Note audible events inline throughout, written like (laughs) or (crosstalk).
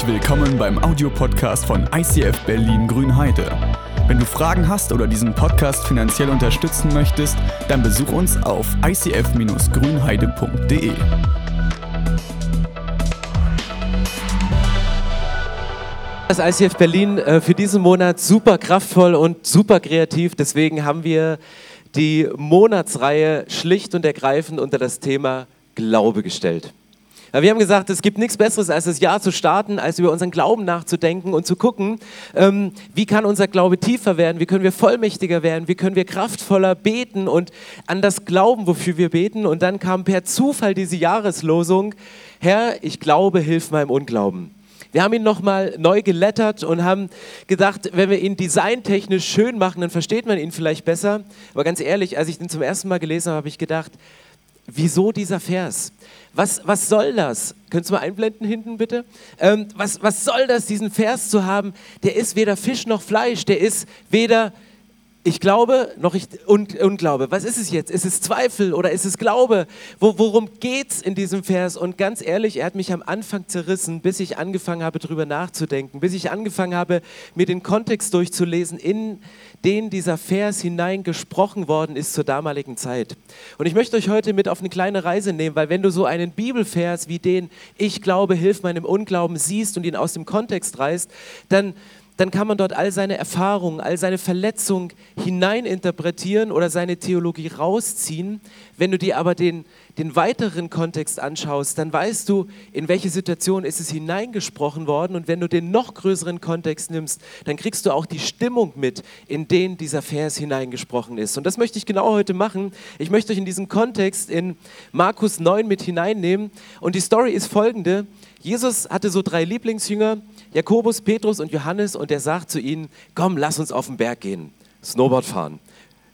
Herzlich willkommen beim Audiopodcast von ICF Berlin Grünheide. Wenn du Fragen hast oder diesen Podcast finanziell unterstützen möchtest, dann besuch uns auf icf-grünheide.de. Das ICF Berlin äh, für diesen Monat super kraftvoll und super kreativ. Deswegen haben wir die Monatsreihe schlicht und ergreifend unter das Thema Glaube gestellt. Ja, wir haben gesagt, es gibt nichts Besseres, als das Jahr zu starten, als über unseren Glauben nachzudenken und zu gucken, ähm, wie kann unser Glaube tiefer werden, wie können wir vollmächtiger werden, wie können wir kraftvoller beten und an das glauben, wofür wir beten. Und dann kam per Zufall diese Jahreslosung, Herr, ich glaube, hilf meinem Unglauben. Wir haben ihn nochmal neu gelettert und haben gedacht, wenn wir ihn designtechnisch schön machen, dann versteht man ihn vielleicht besser. Aber ganz ehrlich, als ich den zum ersten Mal gelesen habe, habe ich gedacht, wieso dieser Vers? Was, was soll das? Könntest du mal einblenden hinten bitte? Ähm, was, was soll das, diesen Vers zu haben? Der ist weder Fisch noch Fleisch, der ist weder ich glaube noch ich Unglaube. Was ist es jetzt? Ist es Zweifel oder ist es Glaube? Wo, worum geht es in diesem Vers? Und ganz ehrlich, er hat mich am Anfang zerrissen, bis ich angefangen habe, darüber nachzudenken, bis ich angefangen habe, mir den Kontext durchzulesen, in den dieser Vers hineingesprochen worden ist zur damaligen Zeit. Und ich möchte euch heute mit auf eine kleine Reise nehmen, weil wenn du so einen Bibelvers wie den Ich glaube, hilf meinem Unglauben siehst und ihn aus dem Kontext reißt, dann dann kann man dort all seine Erfahrungen, all seine Verletzungen hineininterpretieren oder seine Theologie rausziehen. Wenn du dir aber den, den weiteren Kontext anschaust, dann weißt du, in welche Situation ist es hineingesprochen worden. Und wenn du den noch größeren Kontext nimmst, dann kriegst du auch die Stimmung mit, in den dieser Vers hineingesprochen ist. Und das möchte ich genau heute machen. Ich möchte euch in diesen Kontext in Markus 9 mit hineinnehmen. Und die Story ist folgende. Jesus hatte so drei Lieblingsjünger, Jakobus, Petrus und Johannes, und er sagt zu ihnen, komm, lass uns auf den Berg gehen, Snowboard fahren.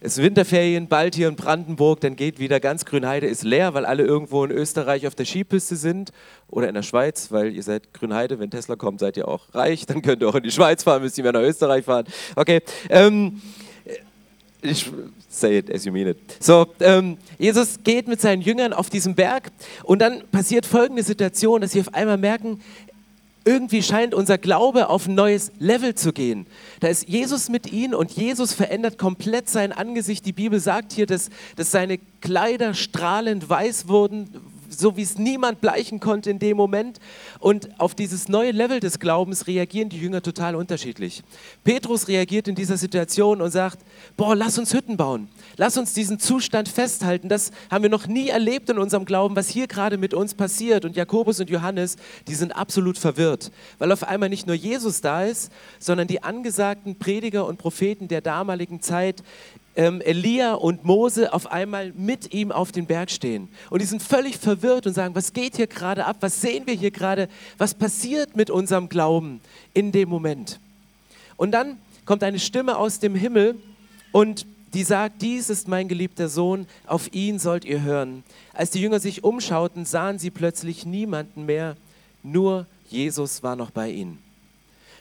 Es sind Winterferien, bald hier in Brandenburg, dann geht wieder ganz Grünheide ist leer, weil alle irgendwo in Österreich auf der Skipiste sind oder in der Schweiz, weil ihr seid Grünheide, wenn Tesla kommt, seid ihr auch reich, dann könnt ihr auch in die Schweiz fahren, müsst ihr mehr nach Österreich fahren. Okay, ähm, ich say it as you mean it. So, ähm, Jesus geht mit seinen Jüngern auf diesem Berg und dann passiert folgende Situation, dass sie auf einmal merken, irgendwie scheint unser Glaube auf ein neues Level zu gehen. Da ist Jesus mit ihnen und Jesus verändert komplett sein Angesicht. Die Bibel sagt hier, dass, dass seine Kleider strahlend weiß wurden, so wie es niemand bleichen konnte in dem Moment. Und auf dieses neue Level des Glaubens reagieren die Jünger total unterschiedlich. Petrus reagiert in dieser Situation und sagt, boah, lass uns Hütten bauen. Lass uns diesen Zustand festhalten. Das haben wir noch nie erlebt in unserem Glauben, was hier gerade mit uns passiert. Und Jakobus und Johannes, die sind absolut verwirrt, weil auf einmal nicht nur Jesus da ist, sondern die angesagten Prediger und Propheten der damaligen Zeit ähm, Elia und Mose auf einmal mit ihm auf den Berg stehen. Und die sind völlig verwirrt und sagen, was geht hier gerade ab? Was sehen wir hier gerade? Was passiert mit unserem Glauben in dem Moment? Und dann kommt eine Stimme aus dem Himmel und die sagt, dies ist mein geliebter Sohn, auf ihn sollt ihr hören. Als die Jünger sich umschauten, sahen sie plötzlich niemanden mehr, nur Jesus war noch bei ihnen.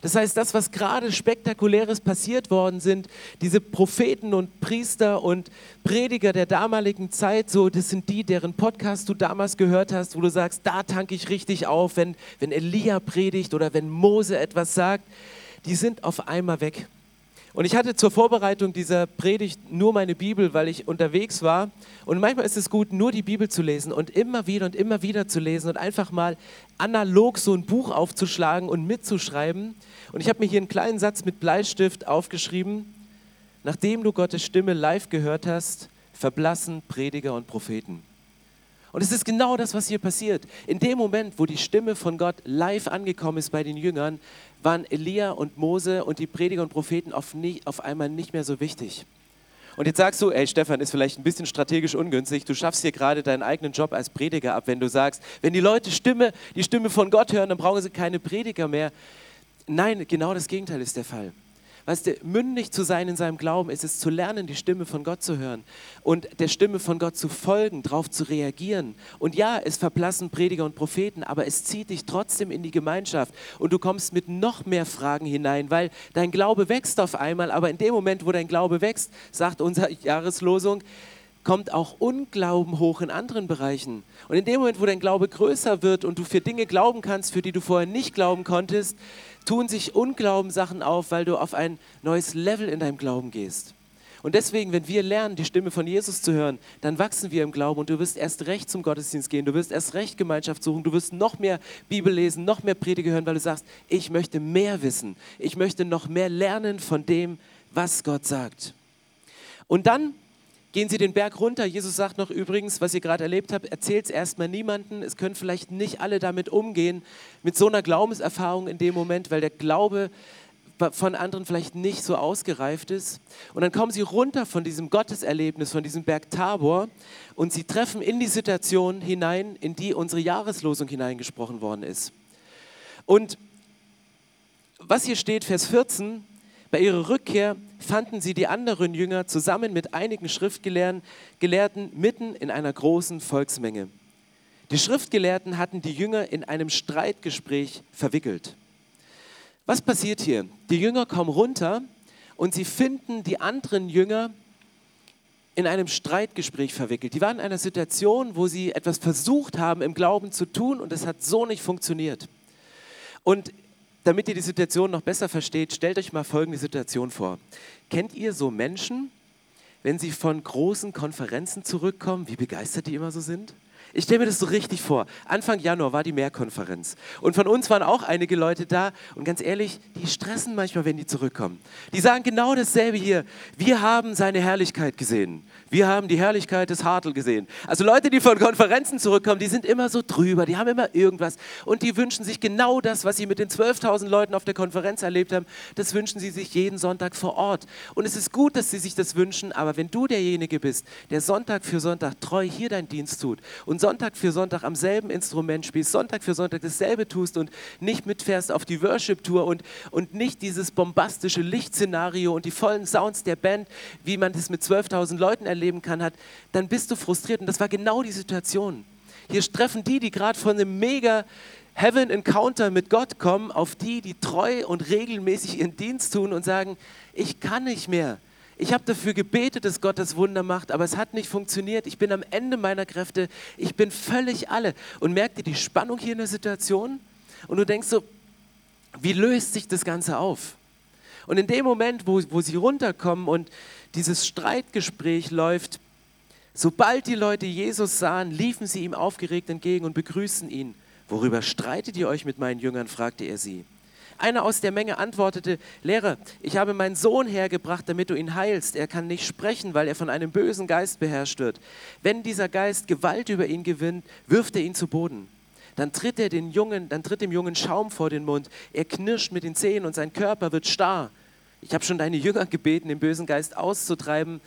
Das heißt, das, was gerade spektakuläres passiert worden sind, diese Propheten und Priester und Prediger der damaligen Zeit, so, das sind die, deren Podcast du damals gehört hast, wo du sagst, da tanke ich richtig auf, wenn, wenn Elia predigt oder wenn Mose etwas sagt, die sind auf einmal weg. Und ich hatte zur Vorbereitung dieser Predigt nur meine Bibel, weil ich unterwegs war. Und manchmal ist es gut, nur die Bibel zu lesen und immer wieder und immer wieder zu lesen und einfach mal analog so ein Buch aufzuschlagen und mitzuschreiben. Und ich habe mir hier einen kleinen Satz mit Bleistift aufgeschrieben. Nachdem du Gottes Stimme live gehört hast, verblassen Prediger und Propheten. Und es ist genau das, was hier passiert. In dem Moment, wo die Stimme von Gott live angekommen ist bei den Jüngern, waren Elia und Mose und die Prediger und Propheten auf, nie, auf einmal nicht mehr so wichtig. Und jetzt sagst du, ey Stefan, ist vielleicht ein bisschen strategisch ungünstig. Du schaffst hier gerade deinen eigenen Job als Prediger ab, wenn du sagst, wenn die Leute Stimme, die Stimme von Gott hören, dann brauchen sie keine Prediger mehr. Nein, genau das Gegenteil ist der Fall. Weißt du, mündig zu sein in seinem Glauben ist es zu lernen, die Stimme von Gott zu hören und der Stimme von Gott zu folgen, darauf zu reagieren. Und ja, es verblassen Prediger und Propheten, aber es zieht dich trotzdem in die Gemeinschaft und du kommst mit noch mehr Fragen hinein, weil dein Glaube wächst auf einmal, aber in dem Moment, wo dein Glaube wächst, sagt unsere (laughs) Jahreslosung, kommt auch Unglauben hoch in anderen Bereichen. Und in dem Moment, wo dein Glaube größer wird und du für Dinge glauben kannst, für die du vorher nicht glauben konntest, tun sich Unglaubensachen auf, weil du auf ein neues Level in deinem Glauben gehst. Und deswegen, wenn wir lernen, die Stimme von Jesus zu hören, dann wachsen wir im Glauben und du wirst erst recht zum Gottesdienst gehen, du wirst erst recht Gemeinschaft suchen, du wirst noch mehr Bibel lesen, noch mehr Prediger hören, weil du sagst, ich möchte mehr wissen, ich möchte noch mehr lernen von dem, was Gott sagt. Und dann gehen sie den Berg runter. Jesus sagt noch übrigens, was ihr gerade erlebt habt, erzählt es erstmal niemanden. Es können vielleicht nicht alle damit umgehen, mit so einer Glaubenserfahrung in dem Moment, weil der Glaube von anderen vielleicht nicht so ausgereift ist. Und dann kommen sie runter von diesem Gotteserlebnis, von diesem Berg Tabor und sie treffen in die Situation hinein, in die unsere Jahreslosung hineingesprochen worden ist. Und was hier steht, Vers 14, bei ihrer Rückkehr fanden sie die anderen Jünger zusammen mit einigen Schriftgelehrten mitten in einer großen Volksmenge. Die Schriftgelehrten hatten die Jünger in einem Streitgespräch verwickelt. Was passiert hier? Die Jünger kommen runter und sie finden die anderen Jünger in einem Streitgespräch verwickelt. Die waren in einer Situation, wo sie etwas versucht haben im Glauben zu tun und es hat so nicht funktioniert. Und damit ihr die Situation noch besser versteht, stellt euch mal folgende Situation vor. Kennt ihr so Menschen, wenn sie von großen Konferenzen zurückkommen, wie begeistert die immer so sind? Ich stelle mir das so richtig vor. Anfang Januar war die Mehrkonferenz. Und von uns waren auch einige Leute da. Und ganz ehrlich, die stressen manchmal, wenn die zurückkommen. Die sagen genau dasselbe hier. Wir haben seine Herrlichkeit gesehen. Wir haben die Herrlichkeit des Hartl gesehen. Also Leute, die von Konferenzen zurückkommen, die sind immer so drüber, die haben immer irgendwas und die wünschen sich genau das, was sie mit den 12.000 Leuten auf der Konferenz erlebt haben, das wünschen sie sich jeden Sonntag vor Ort. Und es ist gut, dass sie sich das wünschen, aber wenn du derjenige bist, der Sonntag für Sonntag treu hier deinen Dienst tut und Sonntag für Sonntag am selben Instrument spielst, Sonntag für Sonntag dasselbe tust und nicht mitfährst auf die Worship-Tour und, und nicht dieses bombastische Lichtszenario und die vollen Sounds der Band, wie man das mit 12.000 Leuten erleben kann, hat, dann bist du frustriert. Und das war genau die Situation. Hier treffen die, die gerade von einem mega Heaven Encounter mit Gott kommen, auf die, die treu und regelmäßig ihren Dienst tun und sagen, ich kann nicht mehr. Ich habe dafür gebetet, dass Gott das Wunder macht, aber es hat nicht funktioniert. Ich bin am Ende meiner Kräfte. Ich bin völlig alle. Und merkt ihr die Spannung hier in der Situation? Und du denkst so, wie löst sich das Ganze auf? Und in dem Moment, wo, wo sie runterkommen und dieses Streitgespräch läuft, sobald die Leute Jesus sahen, liefen sie ihm aufgeregt entgegen und begrüßten ihn. Worüber streitet ihr euch mit meinen Jüngern? fragte er sie. Einer aus der Menge antwortete, Lehrer, ich habe meinen Sohn hergebracht, damit du ihn heilst. Er kann nicht sprechen, weil er von einem bösen Geist beherrscht wird. Wenn dieser Geist Gewalt über ihn gewinnt, wirft er ihn zu Boden. Dann tritt er den Jungen, dann tritt dem Jungen Schaum vor den Mund. Er knirscht mit den Zähnen und sein Körper wird starr. Ich habe schon deine Jünger gebeten, den bösen Geist auszutreiben,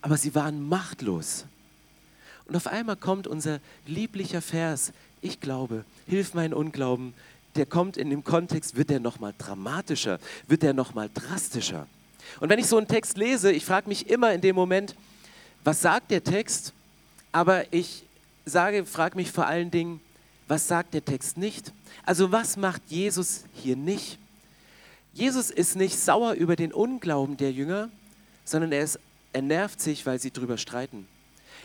aber sie waren machtlos. Und auf einmal kommt unser lieblicher Vers, ich glaube, hilf meinen Unglauben, der kommt in dem Kontext, wird der nochmal dramatischer, wird der nochmal drastischer. Und wenn ich so einen Text lese, ich frage mich immer in dem Moment, was sagt der Text? Aber ich sage, frage mich vor allen Dingen, was sagt der Text nicht? Also was macht Jesus hier nicht? Jesus ist nicht sauer über den Unglauben der Jünger, sondern er, ist, er nervt sich, weil sie drüber streiten.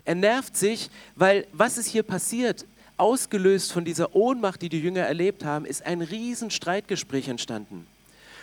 Er nervt sich, weil was ist hier passiert? Ausgelöst von dieser Ohnmacht, die die Jünger erlebt haben, ist ein riesen Streitgespräch entstanden.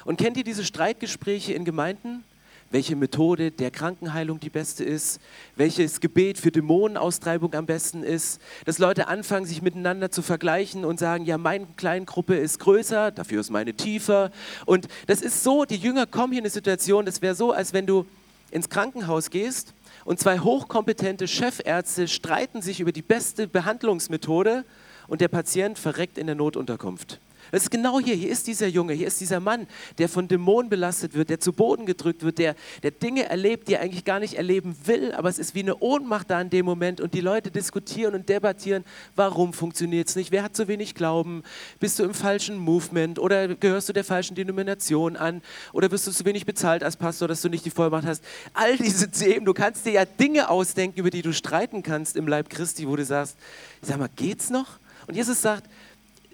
Und kennt ihr diese Streitgespräche in Gemeinden? welche Methode der Krankenheilung die beste ist, welches Gebet für Dämonenaustreibung am besten ist, dass Leute anfangen, sich miteinander zu vergleichen und sagen, ja, meine Kleingruppe ist größer, dafür ist meine tiefer. Und das ist so, die Jünger kommen hier in eine Situation, das wäre so, als wenn du ins Krankenhaus gehst und zwei hochkompetente Chefärzte streiten sich über die beste Behandlungsmethode und der Patient verreckt in der Notunterkunft. Das ist genau hier. Hier ist dieser Junge, hier ist dieser Mann, der von Dämonen belastet wird, der zu Boden gedrückt wird, der, der Dinge erlebt, die er eigentlich gar nicht erleben will, aber es ist wie eine Ohnmacht da in dem Moment und die Leute diskutieren und debattieren, warum funktioniert es nicht, wer hat zu wenig Glauben, bist du im falschen Movement oder gehörst du der falschen Denomination an oder wirst du zu wenig bezahlt als Pastor, dass du nicht die Vollmacht hast. All diese Themen, du kannst dir ja Dinge ausdenken, über die du streiten kannst im Leib Christi, wo du sagst, sag mal, geht's noch? Und Jesus sagt,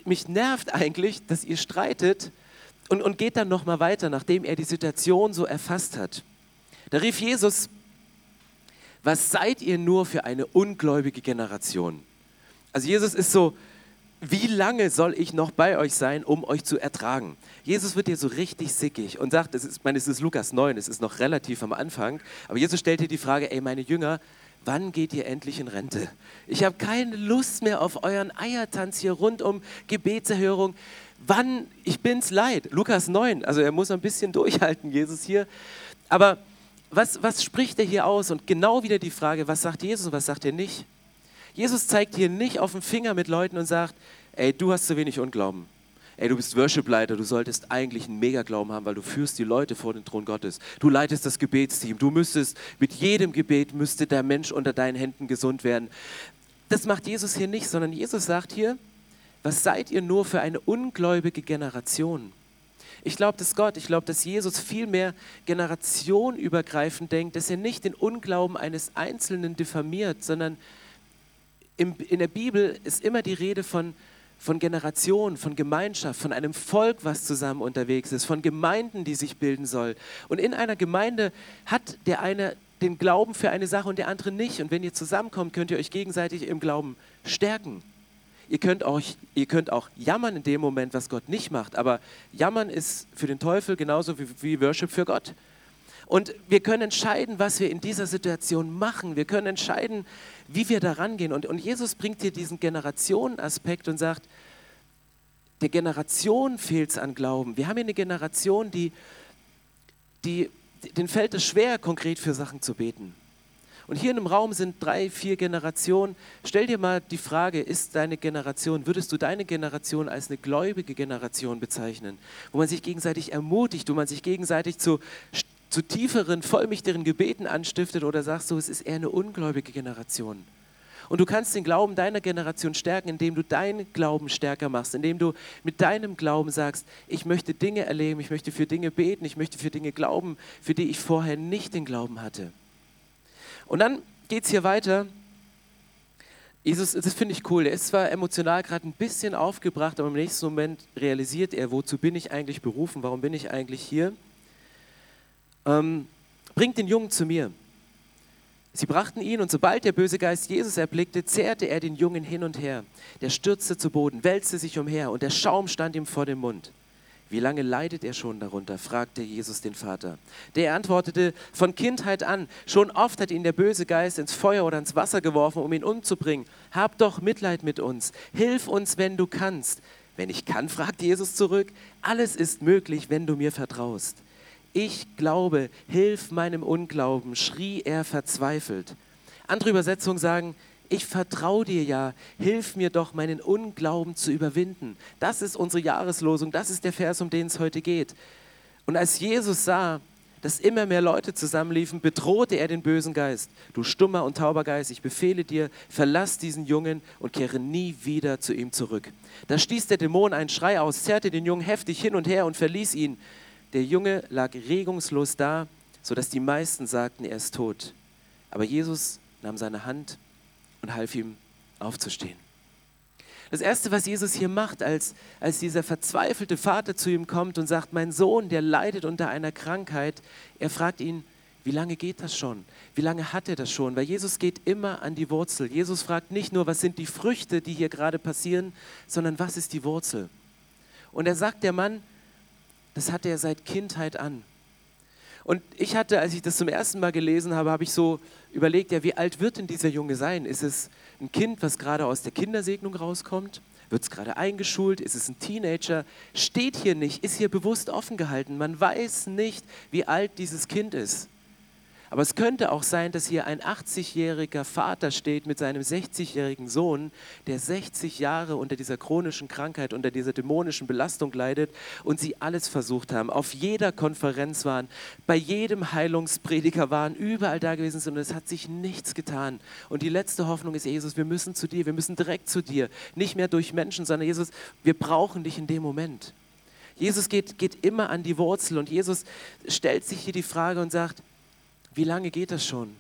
mich nervt eigentlich, dass ihr streitet und, und geht dann nochmal weiter, nachdem er die Situation so erfasst hat. Da rief Jesus, was seid ihr nur für eine ungläubige Generation? Also Jesus ist so, wie lange soll ich noch bei euch sein, um euch zu ertragen? Jesus wird hier so richtig sickig und sagt, es ist, ich meine, es ist Lukas 9, es ist noch relativ am Anfang, aber Jesus stellt dir die Frage, ey, meine Jünger, wann geht ihr endlich in Rente? Ich habe keine Lust mehr auf euren Eiertanz hier rund um Gebetserhörung. Wann, ich bin's leid. Lukas 9, also er muss ein bisschen durchhalten, Jesus hier. Aber was, was spricht er hier aus? Und genau wieder die Frage, was sagt Jesus und was sagt er nicht? Jesus zeigt hier nicht auf den Finger mit Leuten und sagt, ey, du hast zu wenig Unglauben. Ey, du bist Worship-Leiter, du solltest eigentlich einen Megaglauben haben, weil du führst die Leute vor den Thron Gottes. Du leitest das Gebetsteam. Du müsstest, mit jedem Gebet müsste der Mensch unter deinen Händen gesund werden. Das macht Jesus hier nicht, sondern Jesus sagt hier, was seid ihr nur für eine ungläubige Generation? Ich glaube, dass Gott, ich glaube, dass Jesus viel mehr generationenübergreifend denkt, dass er nicht den Unglauben eines Einzelnen diffamiert, sondern in der Bibel ist immer die Rede von, von Generationen, von Gemeinschaft, von einem Volk, was zusammen unterwegs ist, von Gemeinden, die sich bilden soll. Und in einer Gemeinde hat der eine den Glauben für eine Sache und der andere nicht. Und wenn ihr zusammenkommt, könnt ihr euch gegenseitig im Glauben stärken. Ihr könnt, auch, ihr könnt auch jammern in dem Moment, was Gott nicht macht, aber jammern ist für den Teufel genauso wie, wie Worship für Gott. Und wir können entscheiden, was wir in dieser Situation machen. Wir können entscheiden, wie wir da rangehen. Und, und Jesus bringt hier diesen Generationenaspekt und sagt, der Generation fehlt es an Glauben. Wir haben hier eine Generation, die, die, den fällt es schwer, konkret für Sachen zu beten. Und hier in einem Raum sind drei, vier Generationen. Stell dir mal die Frage, ist deine Generation, würdest du deine Generation als eine gläubige Generation bezeichnen, wo man sich gegenseitig ermutigt, wo man sich gegenseitig zu, zu tieferen, vollmächtigeren Gebeten anstiftet oder sagst du, es ist eher eine ungläubige Generation? Und du kannst den Glauben deiner Generation stärken, indem du deinen Glauben stärker machst, indem du mit deinem Glauben sagst, ich möchte Dinge erleben, ich möchte für Dinge beten, ich möchte für Dinge glauben, für die ich vorher nicht den Glauben hatte. Und dann geht es hier weiter. Jesus, das finde ich cool. Er ist zwar emotional gerade ein bisschen aufgebracht, aber im nächsten Moment realisiert er, wozu bin ich eigentlich berufen, warum bin ich eigentlich hier. Ähm, bringt den Jungen zu mir. Sie brachten ihn und sobald der böse Geist Jesus erblickte, zerrte er den Jungen hin und her. Der stürzte zu Boden, wälzte sich umher und der Schaum stand ihm vor dem Mund. Wie lange leidet er schon darunter? fragte Jesus den Vater. Der antwortete, von Kindheit an, schon oft hat ihn der böse Geist ins Feuer oder ins Wasser geworfen, um ihn umzubringen. Hab doch Mitleid mit uns, hilf uns, wenn du kannst. Wenn ich kann, fragte Jesus zurück, alles ist möglich, wenn du mir vertraust. Ich glaube, hilf meinem Unglauben, schrie er verzweifelt. Andere Übersetzungen sagen, ich vertraue dir ja, hilf mir doch, meinen Unglauben zu überwinden. Das ist unsere Jahreslosung, das ist der Vers, um den es heute geht. Und als Jesus sah, dass immer mehr Leute zusammenliefen, bedrohte er den bösen Geist. Du stummer und tauber Geist, ich befehle dir, verlass diesen Jungen und kehre nie wieder zu ihm zurück. Da stieß der Dämon einen Schrei aus, zerrte den Jungen heftig hin und her und verließ ihn. Der Junge lag regungslos da, sodass die meisten sagten, er ist tot. Aber Jesus nahm seine Hand und half ihm aufzustehen. Das Erste, was Jesus hier macht, als, als dieser verzweifelte Vater zu ihm kommt und sagt, mein Sohn, der leidet unter einer Krankheit, er fragt ihn, wie lange geht das schon? Wie lange hat er das schon? Weil Jesus geht immer an die Wurzel. Jesus fragt nicht nur, was sind die Früchte, die hier gerade passieren, sondern was ist die Wurzel? Und er sagt, der Mann, das hat er seit Kindheit an. Und ich hatte, als ich das zum ersten Mal gelesen habe, habe ich so überlegt, ja, wie alt wird denn dieser Junge sein? Ist es ein Kind, was gerade aus der Kindersegnung rauskommt? Wird es gerade eingeschult? Ist es ein Teenager? Steht hier nicht, ist hier bewusst offen gehalten. Man weiß nicht, wie alt dieses Kind ist. Aber es könnte auch sein, dass hier ein 80-jähriger Vater steht mit seinem 60-jährigen Sohn, der 60 Jahre unter dieser chronischen Krankheit, unter dieser dämonischen Belastung leidet und sie alles versucht haben, auf jeder Konferenz waren, bei jedem Heilungsprediger waren, überall da gewesen sind und es hat sich nichts getan. Und die letzte Hoffnung ist, Jesus, wir müssen zu dir, wir müssen direkt zu dir, nicht mehr durch Menschen, sondern Jesus, wir brauchen dich in dem Moment. Jesus geht, geht immer an die Wurzel und Jesus stellt sich hier die Frage und sagt, wie lange geht das schon?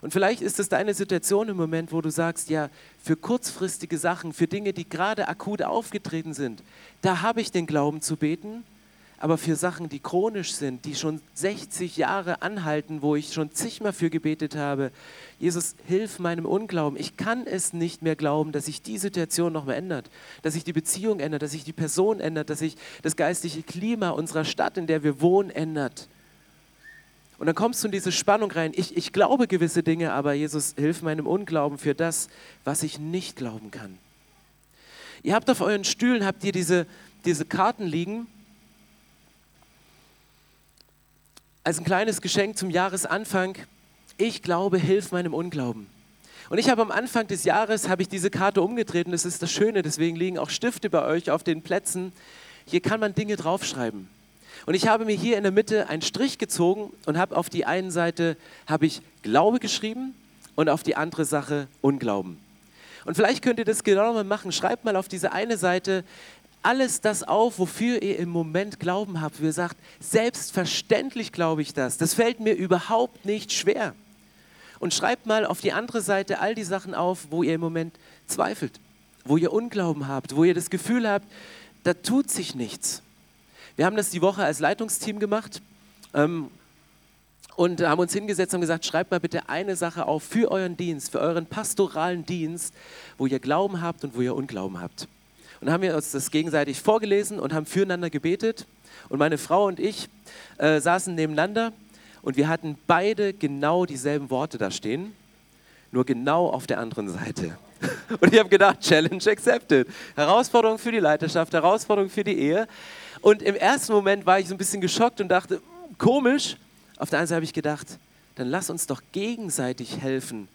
Und vielleicht ist es deine Situation im Moment, wo du sagst, ja, für kurzfristige Sachen, für Dinge, die gerade akut aufgetreten sind, da habe ich den Glauben zu beten, aber für Sachen, die chronisch sind, die schon 60 Jahre anhalten, wo ich schon zigmal für gebetet habe. Jesus, hilf meinem Unglauben. Ich kann es nicht mehr glauben, dass sich die Situation noch mehr ändert, dass sich die Beziehung ändert, dass sich die Person ändert, dass sich das geistliche Klima unserer Stadt, in der wir wohnen, ändert. Und dann kommst du in diese Spannung rein. Ich, ich glaube gewisse Dinge, aber Jesus, hilf meinem Unglauben für das, was ich nicht glauben kann. Ihr habt auf euren Stühlen, habt ihr diese, diese Karten liegen als ein kleines Geschenk zum Jahresanfang, ich glaube, hilf meinem Unglauben. Und ich habe am Anfang des Jahres, habe ich diese Karte umgedreht und das ist das Schöne, deswegen liegen auch Stifte bei euch auf den Plätzen. Hier kann man Dinge draufschreiben. Und ich habe mir hier in der Mitte einen Strich gezogen und habe auf die einen Seite habe ich Glaube geschrieben und auf die andere Sache Unglauben. Und vielleicht könnt ihr das genau mal machen. Schreibt mal auf diese eine Seite, alles das auf, wofür ihr im Moment Glauben habt. Wie ihr sagt, selbstverständlich glaube ich das. Das fällt mir überhaupt nicht schwer. Und schreibt mal auf die andere Seite all die Sachen auf, wo ihr im Moment zweifelt, wo ihr Unglauben habt, wo ihr das Gefühl habt, da tut sich nichts. Wir haben das die Woche als Leitungsteam gemacht ähm, und haben uns hingesetzt und gesagt, schreibt mal bitte eine Sache auf für euren Dienst, für euren pastoralen Dienst, wo ihr Glauben habt und wo ihr Unglauben habt. Und haben wir uns das gegenseitig vorgelesen und haben füreinander gebetet. Und meine Frau und ich äh, saßen nebeneinander und wir hatten beide genau dieselben Worte da stehen, nur genau auf der anderen Seite. (laughs) Und ich habe gedacht, Challenge accepted. Herausforderung für die Leiterschaft, Herausforderung für die Ehe. Und im ersten Moment war ich so ein bisschen geschockt und dachte, hm, komisch. Auf der anderen Seite habe ich gedacht, dann lass uns doch gegenseitig helfen,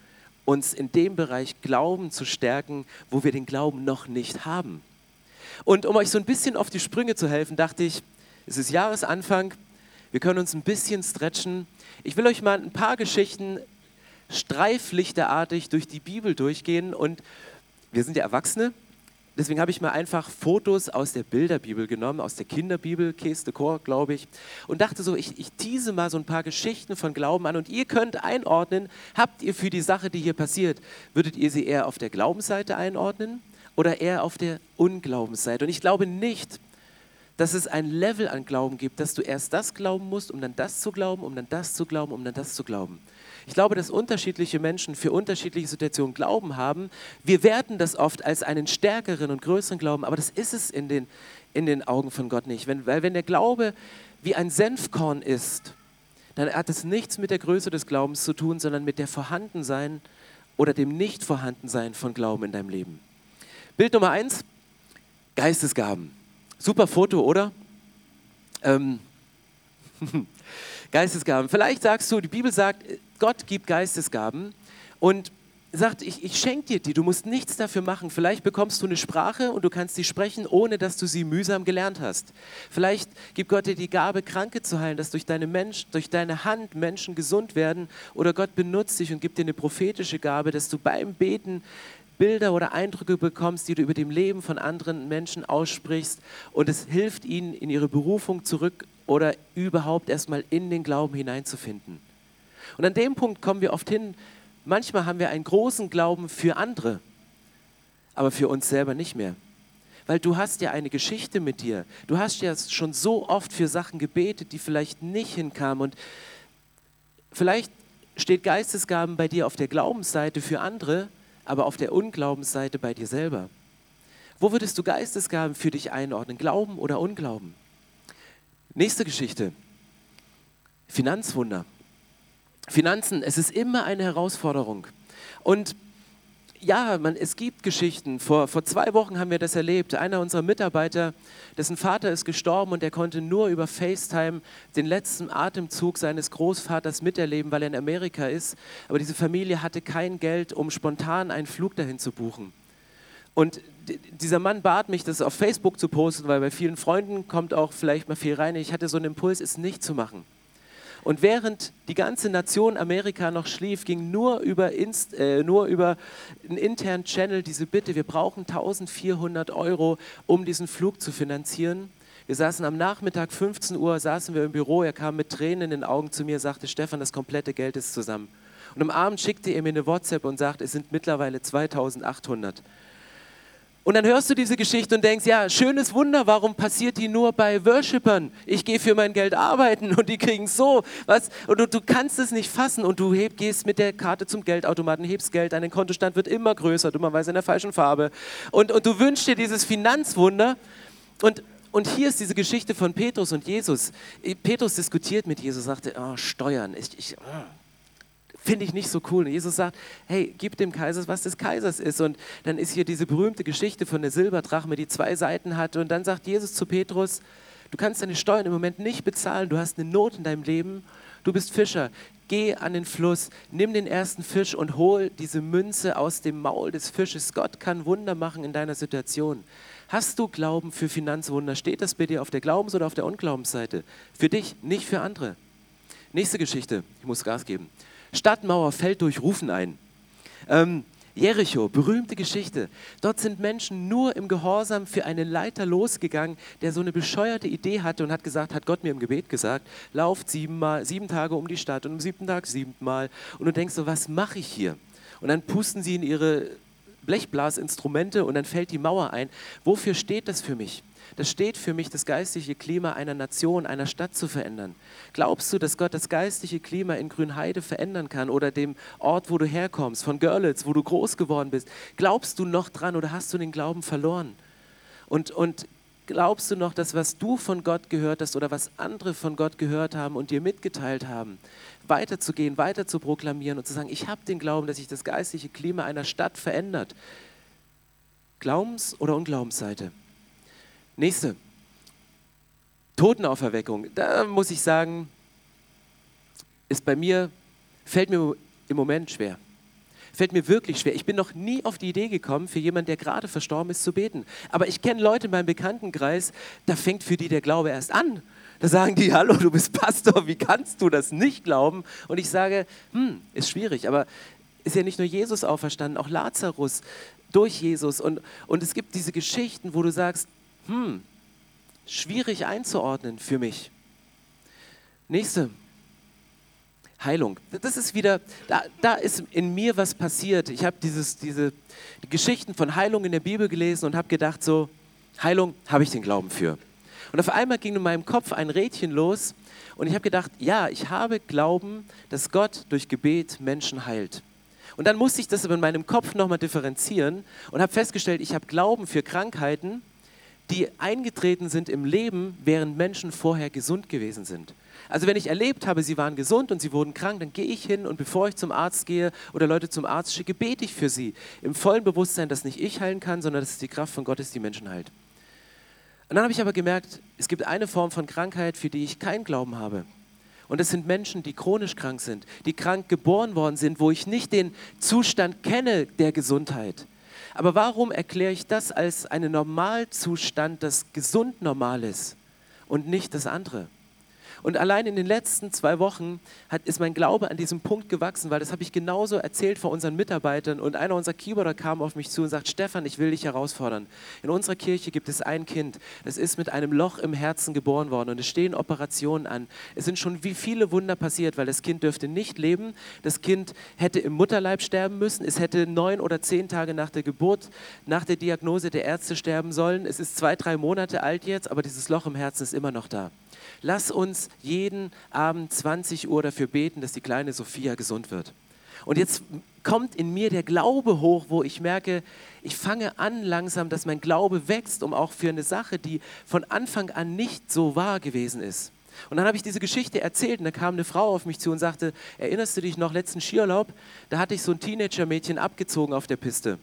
uns in dem Bereich Glauben zu stärken, wo wir den Glauben noch nicht haben. Und um euch so ein bisschen auf die Sprünge zu helfen, dachte ich, es ist Jahresanfang, wir können uns ein bisschen stretchen. Ich will euch mal ein paar Geschichten streiflichterartig durch die Bibel durchgehen und wir sind ja Erwachsene, deswegen habe ich mal einfach Fotos aus der Bilderbibel genommen, aus der Kinderbibel, Käse de Chor, glaube ich, und dachte so, ich, ich tease mal so ein paar Geschichten von Glauben an und ihr könnt einordnen, habt ihr für die Sache, die hier passiert, würdet ihr sie eher auf der Glaubensseite einordnen oder eher auf der Unglaubensseite. Und ich glaube nicht, dass es ein Level an Glauben gibt, dass du erst das glauben musst, um dann das zu glauben, um dann das zu glauben, um dann das zu glauben. Ich glaube, dass unterschiedliche Menschen für unterschiedliche Situationen Glauben haben. Wir werten das oft als einen stärkeren und größeren Glauben, aber das ist es in den, in den Augen von Gott nicht. Wenn, weil wenn der Glaube wie ein Senfkorn ist, dann hat es nichts mit der Größe des Glaubens zu tun, sondern mit der Vorhandensein oder dem Nicht-Vorhandensein von Glauben in deinem Leben. Bild Nummer eins, Geistesgaben. Super Foto, oder? Ähm, (laughs) Geistesgaben. Vielleicht sagst du, die Bibel sagt, Gott gibt Geistesgaben und sagt, ich, ich schenke dir die, du musst nichts dafür machen. Vielleicht bekommst du eine Sprache und du kannst sie sprechen, ohne dass du sie mühsam gelernt hast. Vielleicht gibt Gott dir die Gabe, Kranke zu heilen, dass durch deine, Mensch, durch deine Hand Menschen gesund werden. Oder Gott benutzt dich und gibt dir eine prophetische Gabe, dass du beim Beten Bilder oder Eindrücke bekommst, die du über dem Leben von anderen Menschen aussprichst und es hilft ihnen, in ihre Berufung zurück oder überhaupt erstmal in den Glauben hineinzufinden. Und an dem Punkt kommen wir oft hin, manchmal haben wir einen großen Glauben für andere, aber für uns selber nicht mehr. Weil du hast ja eine Geschichte mit dir. Du hast ja schon so oft für Sachen gebetet, die vielleicht nicht hinkamen. Und vielleicht steht Geistesgaben bei dir auf der Glaubensseite für andere, aber auf der Unglaubensseite bei dir selber. Wo würdest du Geistesgaben für dich einordnen? Glauben oder Unglauben? Nächste Geschichte. Finanzwunder. Finanzen, es ist immer eine Herausforderung. Und ja, man, es gibt Geschichten. Vor, vor zwei Wochen haben wir das erlebt. Einer unserer Mitarbeiter, dessen Vater ist gestorben und er konnte nur über FaceTime den letzten Atemzug seines Großvaters miterleben, weil er in Amerika ist. Aber diese Familie hatte kein Geld, um spontan einen Flug dahin zu buchen. Und dieser Mann bat mich, das auf Facebook zu posten, weil bei vielen Freunden kommt auch vielleicht mal viel rein. Ich hatte so einen Impuls, es nicht zu machen. Und während die ganze Nation Amerika noch schlief, ging nur über, Inst, äh, nur über einen internen Channel diese Bitte, wir brauchen 1400 Euro, um diesen Flug zu finanzieren. Wir saßen am Nachmittag, 15 Uhr, saßen wir im Büro, er kam mit Tränen in den Augen zu mir, sagte, Stefan, das komplette Geld ist zusammen. Und am Abend schickte er mir eine WhatsApp und sagte, es sind mittlerweile 2800. Und dann hörst du diese Geschichte und denkst, ja, schönes Wunder, warum passiert die nur bei Worshippern? Ich gehe für mein Geld arbeiten und die kriegen so, was? Und du, du kannst es nicht fassen und du heb, gehst mit der Karte zum Geldautomaten, hebst Geld, dein Kontostand wird immer größer, dummerweise in der falschen Farbe. Und, und du wünschst dir dieses Finanzwunder und und hier ist diese Geschichte von Petrus und Jesus. Petrus diskutiert mit Jesus, sagte, oh, Steuern, ich, ich, oh, Finde ich nicht so cool. Und Jesus sagt, hey, gib dem Kaiser, was des Kaisers ist. Und dann ist hier diese berühmte Geschichte von der Silberdrachme, die zwei Seiten hat. Und dann sagt Jesus zu Petrus, du kannst deine Steuern im Moment nicht bezahlen, du hast eine Not in deinem Leben, du bist Fischer. Geh an den Fluss, nimm den ersten Fisch und hol diese Münze aus dem Maul des Fisches. Gott kann Wunder machen in deiner Situation. Hast du Glauben für Finanzwunder? Steht das bei dir auf der Glaubens- oder auf der Unglaubensseite? Für dich, nicht für andere. Nächste Geschichte. Ich muss Gas geben. Stadtmauer fällt durch Rufen ein. Ähm, Jericho, berühmte Geschichte. Dort sind Menschen nur im Gehorsam für einen Leiter losgegangen, der so eine bescheuerte Idee hatte und hat gesagt, hat Gott mir im Gebet gesagt, lauft siebenmal, sieben Tage um die Stadt und am siebten Tag siebenmal. Und du denkst so, was mache ich hier? Und dann pusten sie in ihre Blechblasinstrumente und dann fällt die Mauer ein. Wofür steht das für mich? Das steht für mich, das geistliche Klima einer Nation, einer Stadt zu verändern. Glaubst du, dass Gott das geistliche Klima in Grünheide verändern kann oder dem Ort, wo du herkommst, von Görlitz, wo du groß geworden bist? Glaubst du noch dran oder hast du den Glauben verloren? Und, und glaubst du noch, dass was du von Gott gehört hast oder was andere von Gott gehört haben und dir mitgeteilt haben, weiterzugehen, weiter zu proklamieren und zu sagen, ich habe den Glauben, dass sich das geistliche Klima einer Stadt verändert? Glaubens- oder Unglaubensseite? Nächste. Totenauferweckung. Da muss ich sagen, ist bei mir, fällt mir im Moment schwer. Fällt mir wirklich schwer. Ich bin noch nie auf die Idee gekommen, für jemanden, der gerade verstorben ist, zu beten. Aber ich kenne Leute in meinem Bekanntenkreis, da fängt für die der Glaube erst an. Da sagen die, hallo, du bist Pastor, wie kannst du das nicht glauben? Und ich sage, hm, ist schwierig, aber ist ja nicht nur Jesus auferstanden, auch Lazarus durch Jesus. Und, und es gibt diese Geschichten, wo du sagst, hm, schwierig einzuordnen für mich. Nächste. Heilung. Das ist wieder, da, da ist in mir was passiert. Ich habe diese die Geschichten von Heilung in der Bibel gelesen und habe gedacht, so, Heilung habe ich den Glauben für. Und auf einmal ging in meinem Kopf ein Rädchen los und ich habe gedacht, ja, ich habe Glauben, dass Gott durch Gebet Menschen heilt. Und dann musste ich das in meinem Kopf nochmal differenzieren und habe festgestellt, ich habe Glauben für Krankheiten, die eingetreten sind im Leben, während Menschen vorher gesund gewesen sind. Also wenn ich erlebt habe, sie waren gesund und sie wurden krank, dann gehe ich hin und bevor ich zum Arzt gehe oder Leute zum Arzt schicke, bete ich für sie. Im vollen Bewusstsein, dass nicht ich heilen kann, sondern dass es die Kraft von Gott ist, die Menschen heilt. Und dann habe ich aber gemerkt, es gibt eine Form von Krankheit, für die ich keinen Glauben habe. Und es sind Menschen, die chronisch krank sind, die krank geboren worden sind, wo ich nicht den Zustand kenne der Gesundheit. Aber warum erkläre ich das als einen Normalzustand, das gesund normal ist und nicht das andere? Und allein in den letzten zwei Wochen hat, ist mein Glaube an diesem Punkt gewachsen, weil das habe ich genauso erzählt vor unseren Mitarbeitern. Und einer unserer Keyboarder kam auf mich zu und sagt, Stefan, ich will dich herausfordern. In unserer Kirche gibt es ein Kind, das ist mit einem Loch im Herzen geboren worden und es stehen Operationen an. Es sind schon wie viele Wunder passiert, weil das Kind dürfte nicht leben. Das Kind hätte im Mutterleib sterben müssen. Es hätte neun oder zehn Tage nach der Geburt, nach der Diagnose der Ärzte sterben sollen. Es ist zwei, drei Monate alt jetzt, aber dieses Loch im Herzen ist immer noch da. Lass uns jeden Abend 20 Uhr dafür beten, dass die kleine Sophia gesund wird. Und jetzt kommt in mir der Glaube hoch, wo ich merke, ich fange an langsam, dass mein Glaube wächst, um auch für eine Sache, die von Anfang an nicht so wahr gewesen ist. Und dann habe ich diese Geschichte erzählt und da kam eine Frau auf mich zu und sagte, erinnerst du dich noch letzten Skiurlaub? Da hatte ich so ein Teenager-Mädchen abgezogen auf der Piste.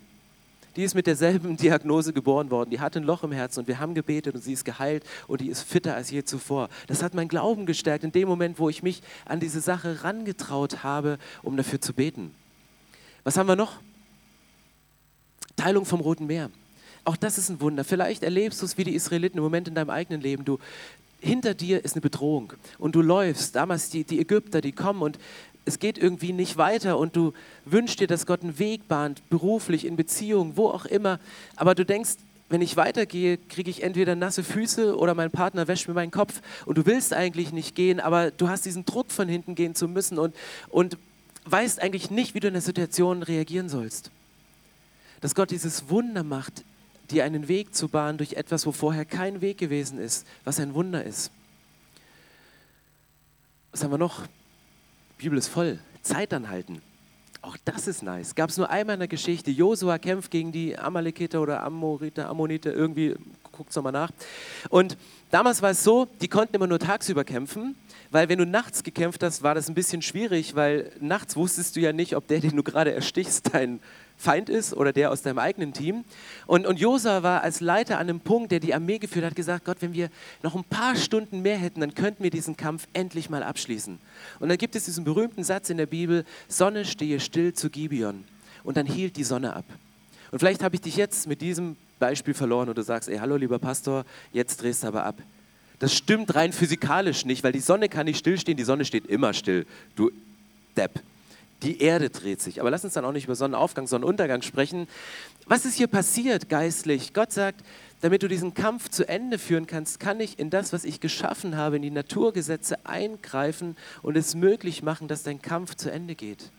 Die ist mit derselben (laughs) Diagnose geboren worden. Die hat ein Loch im Herzen und wir haben gebetet und sie ist geheilt und die ist fitter als je zuvor. Das hat mein Glauben gestärkt in dem Moment, wo ich mich an diese Sache rangetraut habe, um dafür zu beten. Was haben wir noch? Teilung vom Roten Meer. Auch das ist ein Wunder. Vielleicht erlebst du es wie die Israeliten im Moment in deinem eigenen Leben. Du, hinter dir ist eine Bedrohung und du läufst. Damals die, die Ägypter, die kommen und es geht irgendwie nicht weiter und du wünschst dir, dass Gott einen Weg bahnt, beruflich, in Beziehungen, wo auch immer. Aber du denkst, wenn ich weitergehe, kriege ich entweder nasse Füße oder mein Partner wäscht mir meinen Kopf und du willst eigentlich nicht gehen, aber du hast diesen Druck von hinten gehen zu müssen und, und weißt eigentlich nicht, wie du in der Situation reagieren sollst. Dass Gott dieses Wunder macht, dir einen Weg zu bahnen durch etwas, wo vorher kein Weg gewesen ist, was ein Wunder ist. Was haben wir noch? Bibel ist voll. Zeit anhalten. Auch das ist nice. Gab es nur einmal in der Geschichte. Josua kämpft gegen die Amalekiter oder Amoriter, Ammoniter, irgendwie, guckt es nochmal nach. Und damals war es so, die konnten immer nur tagsüber kämpfen, weil wenn du nachts gekämpft hast, war das ein bisschen schwierig, weil nachts wusstest du ja nicht, ob der, den du gerade erstichst, dein Feind ist oder der aus deinem eigenen Team. Und, und Josa war als Leiter an einem Punkt, der die Armee geführt hat, gesagt, Gott, wenn wir noch ein paar Stunden mehr hätten, dann könnten wir diesen Kampf endlich mal abschließen. Und dann gibt es diesen berühmten Satz in der Bibel, Sonne stehe still zu Gibeon. Und dann hielt die Sonne ab. Und vielleicht habe ich dich jetzt mit diesem Beispiel verloren und du sagst, ey, hallo lieber Pastor, jetzt drehst du aber ab. Das stimmt rein physikalisch nicht, weil die Sonne kann nicht stillstehen, die Sonne steht immer still. Du Depp die Erde dreht sich. Aber lass uns dann auch nicht über Sonnenaufgang, Sonnenuntergang sprechen. Was ist hier passiert geistlich? Gott sagt, damit du diesen Kampf zu Ende führen kannst, kann ich in das, was ich geschaffen habe, in die Naturgesetze eingreifen und es möglich machen, dass dein Kampf zu Ende geht.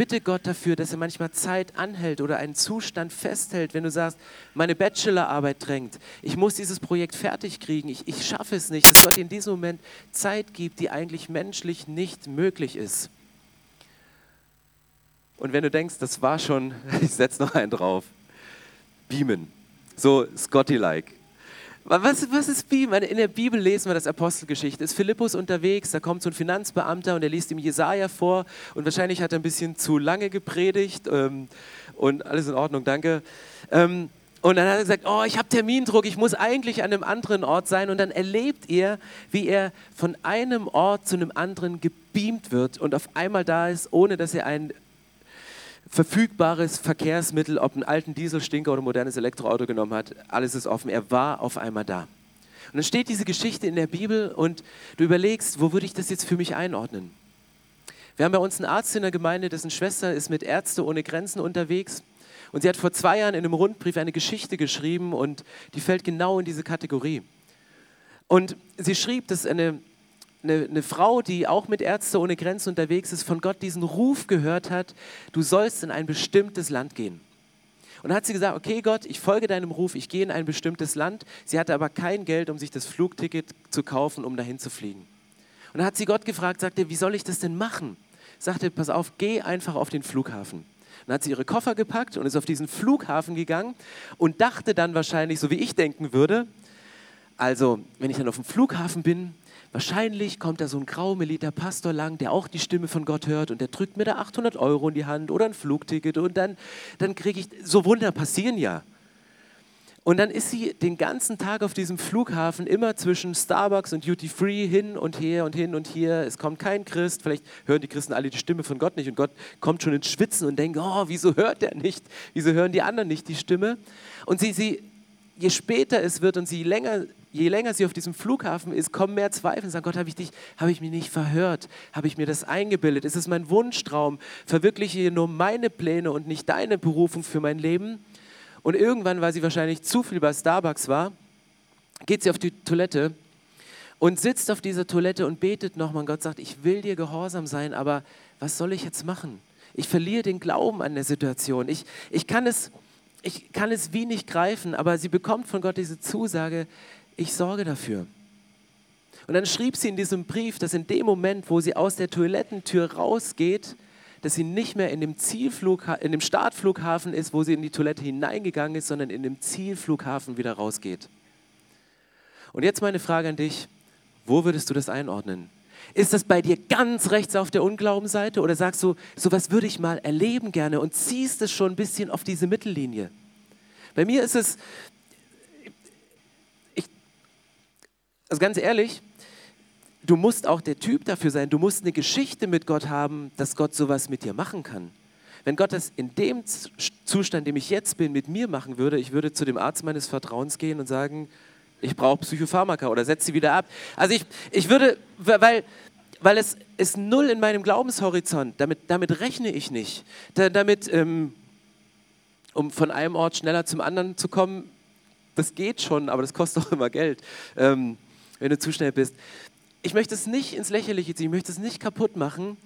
Bitte Gott dafür, dass er manchmal Zeit anhält oder einen Zustand festhält, wenn du sagst, meine Bachelorarbeit drängt, ich muss dieses Projekt fertig kriegen, ich, ich schaffe es nicht, dass Gott in diesem Moment Zeit gibt, die eigentlich menschlich nicht möglich ist. Und wenn du denkst, das war schon, (laughs) ich setze noch einen drauf, beamen. So Scotty-like. Was, was ist Beamen? In der Bibel lesen wir das Apostelgeschichte. Ist Philippus unterwegs, da kommt so ein Finanzbeamter und er liest ihm Jesaja vor und wahrscheinlich hat er ein bisschen zu lange gepredigt ähm, und alles in Ordnung, danke. Ähm, und dann hat er gesagt, oh, ich habe Termindruck, ich muss eigentlich an einem anderen Ort sein. Und dann erlebt ihr, wie er von einem Ort zu einem anderen gebeamt wird und auf einmal da ist, ohne dass er einen verfügbares Verkehrsmittel, ob einen alten Dieselstinker oder ein modernes Elektroauto genommen hat, alles ist offen. Er war auf einmal da. Und dann steht diese Geschichte in der Bibel und du überlegst, wo würde ich das jetzt für mich einordnen? Wir haben bei uns einen Arzt in der Gemeinde, dessen Schwester ist mit Ärzte ohne Grenzen unterwegs. Und sie hat vor zwei Jahren in einem Rundbrief eine Geschichte geschrieben und die fällt genau in diese Kategorie. Und sie schrieb, dass eine eine, eine, Frau, die auch mit Ärzte ohne Grenzen unterwegs ist, von Gott diesen Ruf gehört hat, du sollst in ein bestimmtes Land gehen. Und dann hat sie gesagt, okay Gott, ich folge deinem Ruf, ich gehe in ein bestimmtes Land. Sie hatte aber kein Geld, um sich das Flugticket zu kaufen, um dahin zu fliegen. Und dann hat sie Gott gefragt, sagte, wie soll ich das denn machen? Sagte, pass auf, geh einfach auf den Flughafen. Dann hat sie ihre Koffer gepackt und ist auf diesen Flughafen gegangen und dachte dann wahrscheinlich, so wie ich denken würde, also wenn ich dann auf dem Flughafen bin, Wahrscheinlich kommt da so ein graumeliter Pastor lang, der auch die Stimme von Gott hört und der drückt mir da 800 Euro in die Hand oder ein Flugticket und dann, dann kriege ich, so Wunder passieren ja. Und dann ist sie den ganzen Tag auf diesem Flughafen immer zwischen Starbucks und Duty Free hin und her und hin und hier. Es kommt kein Christ. Vielleicht hören die Christen alle die Stimme von Gott nicht und Gott kommt schon ins Schwitzen und denkt, oh, wieso hört der nicht? Wieso hören die anderen nicht die Stimme? Und sie, sie, je später es wird und sie länger je länger sie auf diesem Flughafen ist, kommen mehr Zweifel und sagen, Gott, habe ich dich, habe ich mich nicht verhört? Habe ich mir das eingebildet? Ist es mein Wunschtraum? Verwirkliche nur meine Pläne und nicht deine Berufung für mein Leben? Und irgendwann, weil sie wahrscheinlich zu viel bei Starbucks war, geht sie auf die Toilette und sitzt auf dieser Toilette und betet nochmal. Gott sagt, ich will dir gehorsam sein, aber was soll ich jetzt machen? Ich verliere den Glauben an der Situation. Ich, ich, kann es, ich kann es wie nicht greifen, aber sie bekommt von Gott diese Zusage, ich sorge dafür. Und dann schrieb sie in diesem Brief, dass in dem Moment, wo sie aus der Toilettentür rausgeht, dass sie nicht mehr in dem, in dem Startflughafen ist, wo sie in die Toilette hineingegangen ist, sondern in dem Zielflughafen wieder rausgeht. Und jetzt meine Frage an dich, wo würdest du das einordnen? Ist das bei dir ganz rechts auf der Unglaubensseite oder sagst du, sowas würde ich mal erleben gerne und ziehst es schon ein bisschen auf diese Mittellinie? Bei mir ist es, also ganz ehrlich, du musst auch der Typ dafür sein, du musst eine Geschichte mit Gott haben, dass Gott sowas mit dir machen kann. Wenn Gott das in dem Zustand, in dem ich jetzt bin, mit mir machen würde, ich würde zu dem Arzt meines Vertrauens gehen und sagen, ich brauche Psychopharmaka oder setze sie wieder ab. Also ich, ich würde, weil, weil es ist null in meinem Glaubenshorizont, damit, damit rechne ich nicht. Da, damit, ähm, um von einem Ort schneller zum anderen zu kommen, das geht schon, aber das kostet auch immer Geld. Ähm, wenn du zu schnell bist. Ich möchte es nicht ins Lächerliche ziehen, ich möchte es nicht kaputt machen.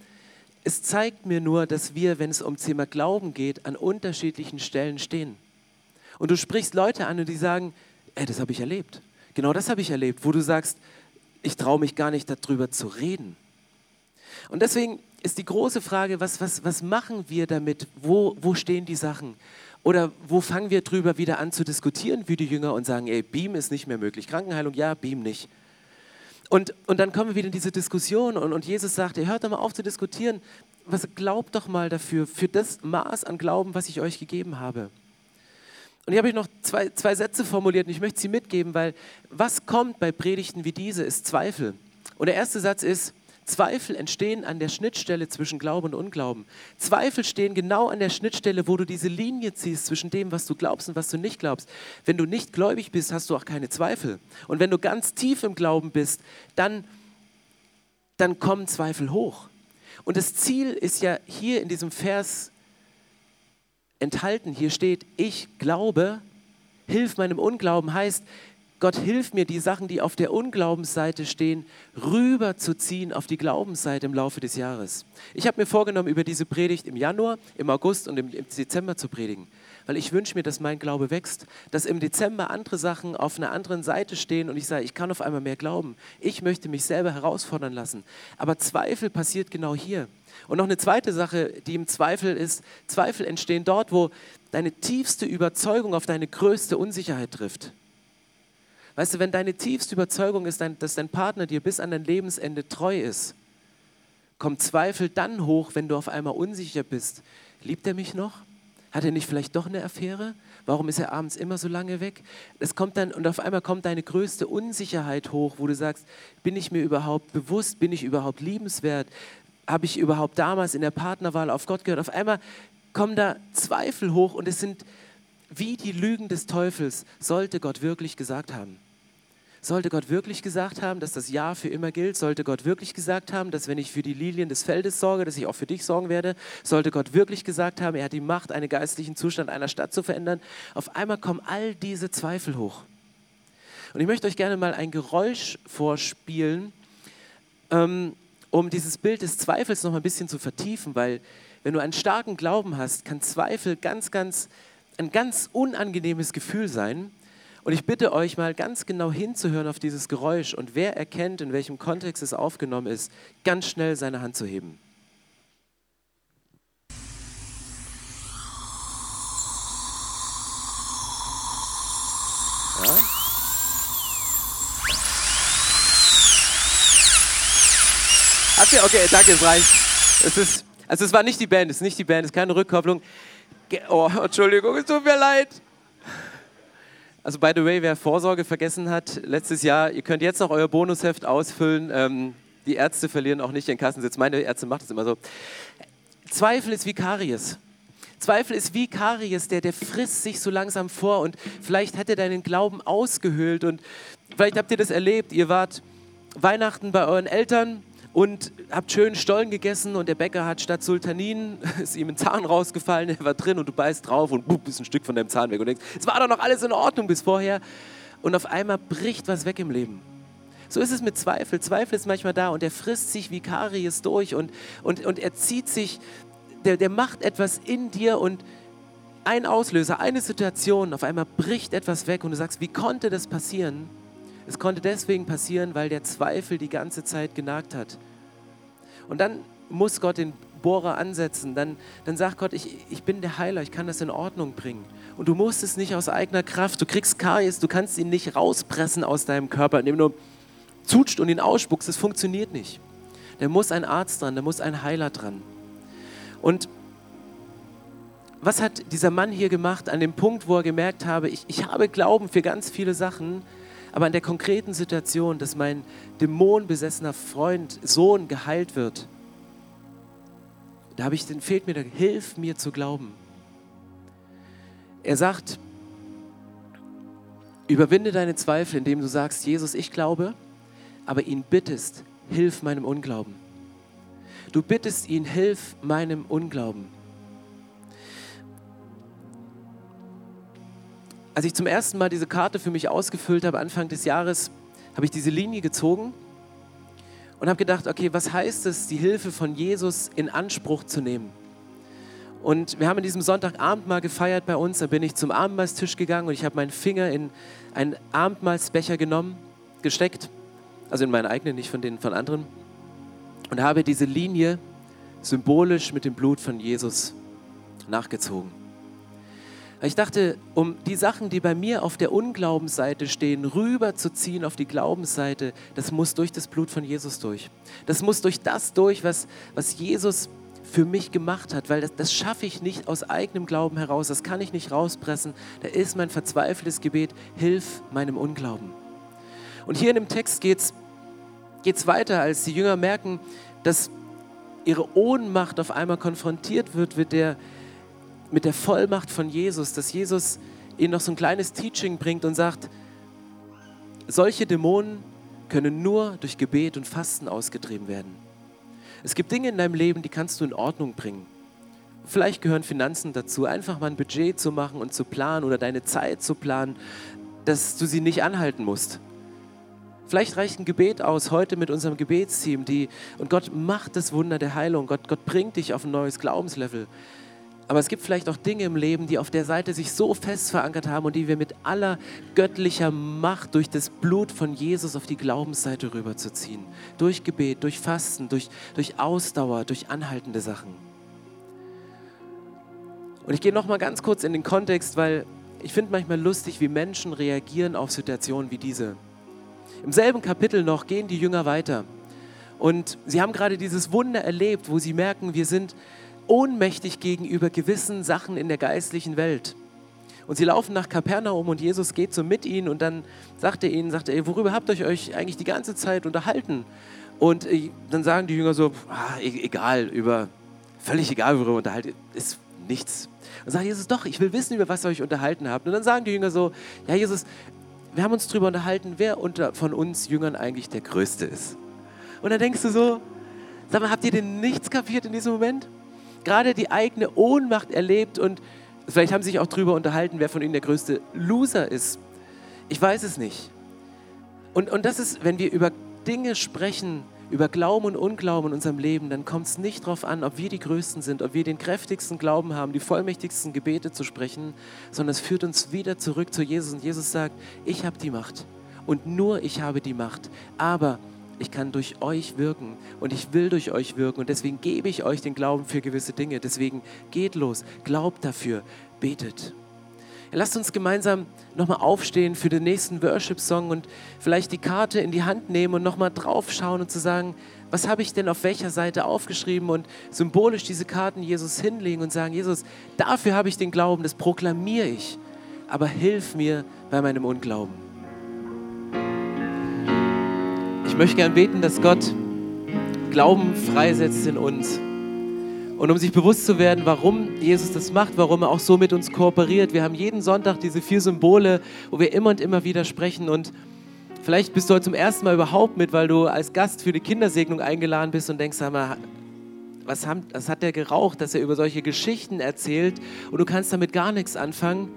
Es zeigt mir nur, dass wir, wenn es um Thema Glauben geht, an unterschiedlichen Stellen stehen. Und du sprichst Leute an und die sagen, ey, das habe ich erlebt. Genau das habe ich erlebt, wo du sagst, ich traue mich gar nicht darüber zu reden. Und deswegen ist die große Frage, was, was, was machen wir damit? Wo, wo stehen die Sachen? Oder wo fangen wir drüber wieder an zu diskutieren wie die Jünger und sagen, ey, Beam ist nicht mehr möglich. Krankenheilung, ja, Beam nicht. Und, und dann kommen wir wieder in diese Diskussion und, und Jesus sagt, ihr hört doch mal auf zu diskutieren. Was, glaubt doch mal dafür, für das Maß an Glauben, was ich euch gegeben habe. Und hier habe ich noch zwei, zwei Sätze formuliert und ich möchte sie mitgeben, weil was kommt bei Predigten wie diese, ist Zweifel. Und der erste Satz ist, Zweifel entstehen an der Schnittstelle zwischen Glauben und Unglauben. Zweifel stehen genau an der Schnittstelle, wo du diese Linie ziehst zwischen dem, was du glaubst und was du nicht glaubst. Wenn du nicht gläubig bist, hast du auch keine Zweifel. Und wenn du ganz tief im Glauben bist, dann, dann kommen Zweifel hoch. Und das Ziel ist ja hier in diesem Vers enthalten. Hier steht, ich glaube, hilf meinem Unglauben heißt, Gott hilf mir, die Sachen, die auf der Unglaubensseite stehen, rüberzuziehen auf die Glaubensseite im Laufe des Jahres. Ich habe mir vorgenommen, über diese Predigt im Januar, im August und im, Dezember zu predigen, weil ich wünsche mir, dass mein Glaube wächst, dass im Dezember andere Sachen auf einer anderen Seite stehen und ich sage, ich kann auf einmal mehr glauben. Ich möchte mich selber herausfordern lassen. Aber Zweifel passiert genau hier. Und noch eine zweite Sache, die im Zweifel ist, Zweifel entstehen dort, wo deine tiefste Überzeugung auf deine größte Unsicherheit trifft. Weißt du, wenn deine tiefste Überzeugung ist, dass dein Partner dir bis an dein Lebensende treu ist, kommt Zweifel dann hoch, wenn du auf einmal unsicher bist. Liebt er mich noch? Hat er nicht vielleicht doch eine Affäre? Warum ist er abends immer so lange weg? Es kommt dann und auf einmal kommt deine größte Unsicherheit hoch, wo du sagst, bin ich mir überhaupt bewusst, bin ich überhaupt liebenswert? Habe ich überhaupt damals in der Partnerwahl auf Gott gehört? Auf einmal kommen da Zweifel hoch und es sind wie die Lügen des Teufels, sollte Gott wirklich gesagt haben. Sollte Gott wirklich gesagt haben, dass das Ja für immer gilt? Sollte Gott wirklich gesagt haben, dass wenn ich für die Lilien des Feldes sorge, dass ich auch für dich sorgen werde? Sollte Gott wirklich gesagt haben, er hat die Macht, einen geistlichen Zustand einer Stadt zu verändern? Auf einmal kommen all diese Zweifel hoch. Und ich möchte euch gerne mal ein Geräusch vorspielen, ähm, um dieses Bild des Zweifels noch mal ein bisschen zu vertiefen, weil wenn du einen starken Glauben hast, kann Zweifel ganz, ganz, ein ganz unangenehmes Gefühl sein. Und ich bitte euch mal ganz genau hinzuhören auf dieses Geräusch und wer erkennt, in welchem Kontext es aufgenommen ist, ganz schnell seine Hand zu heben. Ja? Habt ihr? Okay, danke, es reicht. Es ist, also es war nicht die Band, es ist nicht die Band, es ist keine Rückkopplung. Oh, Entschuldigung, es tut mir leid. Also by the way, wer Vorsorge vergessen hat, letztes Jahr, ihr könnt jetzt noch euer Bonusheft ausfüllen. Ähm, die Ärzte verlieren auch nicht den Kassensitz. Meine Ärzte macht es immer so. Zweifel ist wie Karies. Zweifel ist wie Karies, der, der frisst sich so langsam vor und vielleicht hat er deinen Glauben ausgehöhlt und vielleicht habt ihr das erlebt. Ihr wart Weihnachten bei euren Eltern und habt schön Stollen gegessen und der Bäcker hat statt Sultanin, (laughs) ist ihm ein Zahn rausgefallen, er war drin und du beißt drauf und bup, ist ein Stück von deinem Zahn weg und denkst, es war doch noch alles in Ordnung bis vorher und auf einmal bricht was weg im Leben. So ist es mit Zweifel. Zweifel ist manchmal da und er frisst sich wie Karies durch und, und, und er zieht sich, der, der macht etwas in dir und ein Auslöser, eine Situation, auf einmal bricht etwas weg und du sagst, wie konnte das passieren? Es konnte deswegen passieren, weil der Zweifel die ganze Zeit genagt hat. Und dann muss Gott den Bohrer ansetzen. Dann, dann sagt Gott, ich, ich bin der Heiler, ich kann das in Ordnung bringen. Und du musst es nicht aus eigener Kraft. Du kriegst Karies, du kannst ihn nicht rauspressen aus deinem Körper, indem du zutscht und ihn ausspuckst. Das funktioniert nicht. Da muss ein Arzt dran, da muss ein Heiler dran. Und was hat dieser Mann hier gemacht an dem Punkt, wo er gemerkt habe, ich, ich habe Glauben für ganz viele Sachen, aber in der konkreten Situation, dass mein dämonenbesessener Freund, Sohn geheilt wird, da habe ich den fehlt mir, der, hilf mir zu glauben. Er sagt, überwinde deine Zweifel, indem du sagst, Jesus, ich glaube, aber ihn bittest, hilf meinem Unglauben. Du bittest ihn, hilf meinem Unglauben. Als ich zum ersten Mal diese Karte für mich ausgefüllt habe, Anfang des Jahres, habe ich diese Linie gezogen und habe gedacht, okay, was heißt es, die Hilfe von Jesus in Anspruch zu nehmen? Und wir haben an diesem Sonntagabend mal gefeiert bei uns. Da bin ich zum Abendmahlstisch gegangen und ich habe meinen Finger in einen Abendmahlsbecher genommen, gesteckt. Also in meinen eigenen, nicht von den von anderen. Und habe diese Linie symbolisch mit dem Blut von Jesus nachgezogen. Ich dachte, um die Sachen, die bei mir auf der Unglaubensseite stehen, rüberzuziehen auf die Glaubensseite, das muss durch das Blut von Jesus durch. Das muss durch das durch, was, was Jesus für mich gemacht hat, weil das, das schaffe ich nicht aus eigenem Glauben heraus, das kann ich nicht rauspressen. Da ist mein verzweifeltes Gebet, hilf meinem Unglauben. Und hier in dem Text geht es weiter, als die Jünger merken, dass ihre Ohnmacht auf einmal konfrontiert wird mit der, mit der Vollmacht von Jesus, dass Jesus ihnen noch so ein kleines Teaching bringt und sagt, solche Dämonen können nur durch Gebet und Fasten ausgetrieben werden. Es gibt Dinge in deinem Leben, die kannst du in Ordnung bringen. Vielleicht gehören Finanzen dazu, einfach mal ein Budget zu machen und zu planen oder deine Zeit zu planen, dass du sie nicht anhalten musst. Vielleicht reicht ein Gebet aus heute mit unserem Gebetsteam, die, und Gott macht das Wunder der Heilung. Gott, Gott bringt dich auf ein neues Glaubenslevel. Aber es gibt vielleicht auch Dinge im Leben, die auf der Seite sich so fest verankert haben und die wir mit aller göttlicher Macht durch das Blut von Jesus auf die Glaubensseite rüberzuziehen. Durch Gebet, durch Fasten, durch, durch Ausdauer, durch anhaltende Sachen. Und ich gehe noch mal ganz kurz in den Kontext, weil ich finde manchmal lustig, wie Menschen reagieren auf Situationen wie diese. Im selben Kapitel noch gehen die Jünger weiter. Und sie haben gerade dieses Wunder erlebt, wo sie merken, wir sind ohnmächtig gegenüber gewissen Sachen in der geistlichen Welt. Und sie laufen nach Kapernaum und Jesus geht so mit ihnen und dann sagt er ihnen, sagt er, worüber habt ihr euch eigentlich die ganze Zeit unterhalten? Und äh, dann sagen die Jünger so, ah, e-, egal, über, völlig egal, worüber ihr unterhaltet, ist nichts. Und sagt Jesus, doch, ich will wissen, über was ihr euch unterhalten habt. Und dann sagen die Jünger so, ja Jesus, wir haben uns darüber unterhalten, wer unter, von uns Jüngern eigentlich der Größte ist. Und dann denkst du so, sag mal, habt ihr denn nichts kapiert in diesem Moment? Gerade die eigene Ohnmacht erlebt und vielleicht haben sie sich auch darüber unterhalten, wer von ihnen der größte Loser ist. Ich weiß es nicht. Und, und das ist, wenn wir über Dinge sprechen, über Glauben und Unglauben in unserem Leben, dann kommt es nicht darauf an, ob wir die Größten sind, ob wir den kräftigsten Glauben haben, die vollmächtigsten Gebete zu sprechen, sondern es führt uns wieder zurück zu Jesus. Und Jesus sagt, ich habe die Macht und nur ich habe die Macht. Aber ich kann durch euch wirken und ich will durch euch wirken und deswegen gebe ich euch den Glauben für gewisse Dinge. Deswegen geht los, glaubt dafür, betet. Lasst uns gemeinsam nochmal aufstehen für den nächsten Worship-Song und vielleicht die Karte in die Hand nehmen und nochmal draufschauen und zu sagen, was habe ich denn auf welcher Seite aufgeschrieben und symbolisch diese Karten Jesus hinlegen und sagen, Jesus, dafür habe ich den Glauben, das proklamiere ich, aber hilf mir bei meinem Unglauben. Ich möchte gern beten, dass Gott Glauben freisetzt in uns. Und um sich bewusst zu werden, warum Jesus das macht, warum er auch so mit uns kooperiert. Wir haben jeden Sonntag diese vier Symbole, wo wir immer und immer wieder sprechen. Und vielleicht bist du heute zum ersten Mal überhaupt mit, weil du als Gast für die Kindersegnung eingeladen bist und denkst, sag mal, was, haben, was hat der geraucht, dass er über solche Geschichten erzählt und du kannst damit gar nichts anfangen.